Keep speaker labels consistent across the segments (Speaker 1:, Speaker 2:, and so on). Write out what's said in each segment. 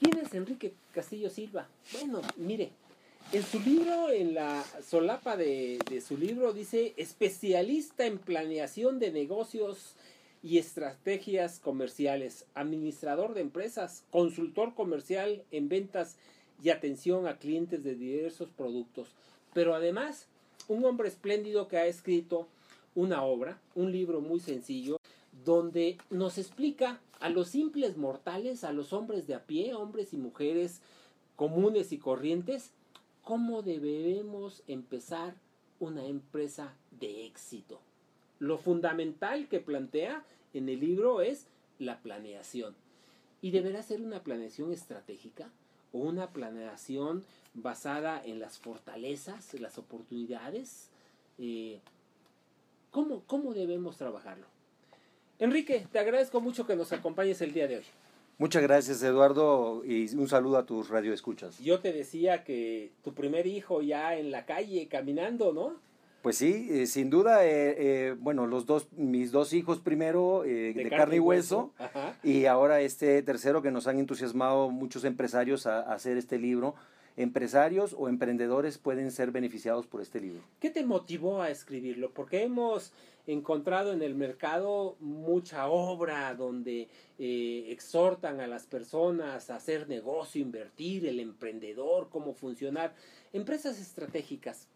Speaker 1: ¿Quién es Enrique Castillo Silva? Bueno, mire, en su libro, en la solapa de, de, su libro, dice especialista en planeación de negocios y estrategias comerciales, administrador de empresas, consultor comercial en ventas y atención a clientes de diversos productos. Pero además, un hombre espléndido que ha escrito una obra, un libro muy sencillo, donde nos explica a los simples mortales, a los hombres de a pie, hombres y mujeres comunes y corrientes, cómo debemos empezar una empresa de éxito. Lo fundamental que plantea en el libro es la planeación. Y deberá ser una planeación estratégica o una planeación basada en las fortalezas, las oportunidades. Eh, ¿cómo, ¿Cómo debemos trabajarlo? Enrique, te agradezco mucho que nos acompañes el día de hoy.
Speaker 2: Muchas gracias, Eduardo, y un saludo a tus radioescuchas.
Speaker 1: Yo te decía que tu primer hijo ya en la calle caminando, ¿no?
Speaker 2: Pues sí, eh, sin duda, eh, eh, bueno, los dos, mis dos hijos primero de, carne, y hueso, y ahora este tercero que nos han entusiasmado muchos empresarios a, a, hacer este libro. Empresarios o emprendedores pueden ser beneficiados por este libro.
Speaker 1: ¿Qué te motivó a escribirlo? Porque hemos encontrado en el mercado mucha obra donde exhortan a las personas a hacer negocio, invertir, el emprendedor, cómo funcionar. Empresas estratégicas.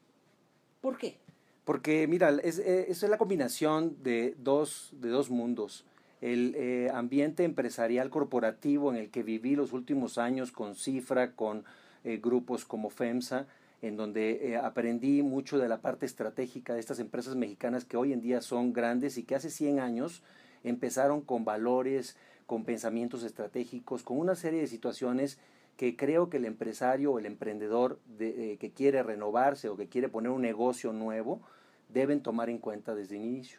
Speaker 1: ¿Por qué?
Speaker 2: Porque, mira, es, eh, es la combinación de dos, de dos mundos. El eh, ambiente empresarial corporativo en el que viví los últimos años con Cifra, con eh, grupos como FEMSA, en donde aprendí mucho de la parte estratégica de estas empresas mexicanas que hoy en día son grandes y que hace 100 años empezaron con valores, con pensamientos estratégicos, con una serie de situaciones que creo que el empresario o el emprendedor de, que quiere renovarse o que quiere poner un negocio nuevo, deben tomar en cuenta desde el inicio.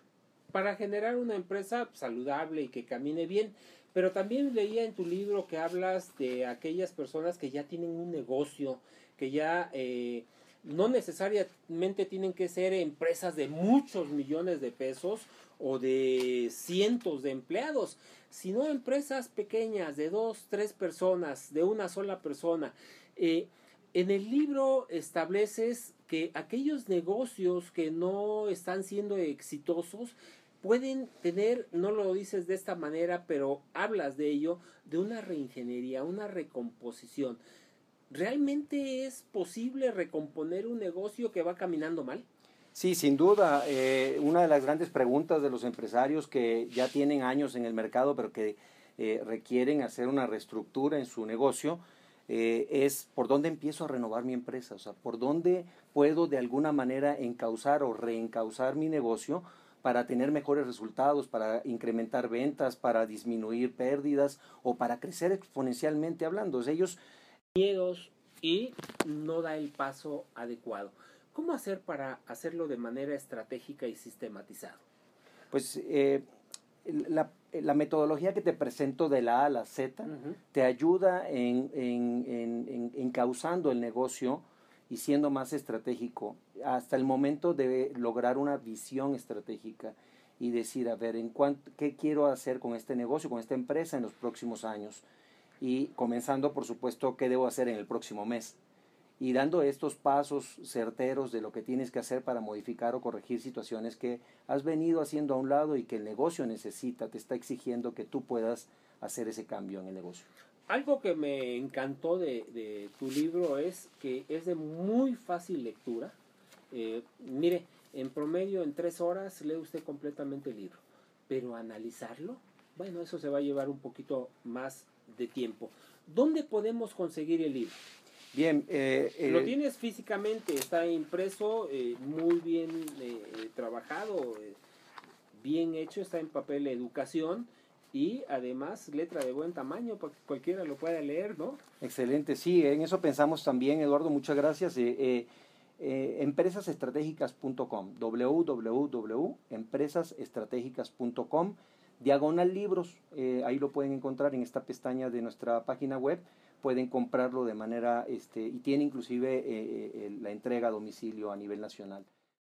Speaker 1: Para generar una empresa saludable y que camine bien, pero también leía en tu libro que hablas de aquellas personas que ya tienen un negocio, que ya eh, no necesariamente tienen que ser empresas de muchos millones de pesos o de cientos de empleados, sino empresas pequeñas de dos, tres personas, de una sola persona. Eh, en el libro estableces que aquellos negocios que no están siendo exitosos pueden tener, no lo dices de esta manera, pero hablas de ello, de una reingeniería, una recomposición. ¿Realmente es posible recomponer un negocio que va caminando mal?
Speaker 2: Sí, sin duda. Eh, una de las grandes preguntas de los empresarios que ya tienen años en el mercado, pero que eh, requieren hacer una reestructura en su negocio, eh, es por dónde empiezo a renovar mi empresa, o sea, por dónde puedo de alguna manera encauzar o reencauzar mi negocio para tener mejores resultados, para incrementar ventas, para disminuir pérdidas o para crecer exponencialmente hablando. ellos
Speaker 1: miedos y no da el paso adecuado. ¿Cómo hacer para hacerlo de manera estratégica y sistematizado?
Speaker 2: Pues eh, la, la, metodología que te presento de la A a la Z te ayuda en, en, encauzando el negocio y siendo más estratégico hasta el momento de lograr una visión estratégica y decir, a ver, en cuánto, ¿qué quiero hacer con este negocio, con esta empresa en los próximos años? Y comenzando, por supuesto, qué debo hacer en el próximo mes y dando estos pasos certeros de lo que tienes que hacer para modificar o corregir situaciones que has venido haciendo a un lado y que el negocio necesita, te está exigiendo que tú puedas hacer ese cambio en el negocio.
Speaker 1: Algo que me encantó de, tu libro es que es de muy fácil lectura. Eh, mire, en promedio en tres horas lee usted completamente el libro, pero analizarlo, bueno, eso se va a llevar un poquito más de tiempo. ¿Dónde podemos conseguir el libro?
Speaker 2: Bien,
Speaker 1: eh, lo eh, tienes físicamente, está impreso, eh, muy bien trabajado, bien hecho, está en papel educación y además letra de buen tamaño para que cualquiera lo pueda leer, ¿no?
Speaker 2: Excelente, sí, en eso pensamos también, Eduardo, muchas gracias. empresasestratégicas.com, www.empresasestratégicas.com, diagonal libros, ahí lo pueden encontrar en esta pestaña de nuestra página web pueden comprarlo de manera, este, y tiene inclusive eh, eh, la entrega a domicilio a nivel nacional.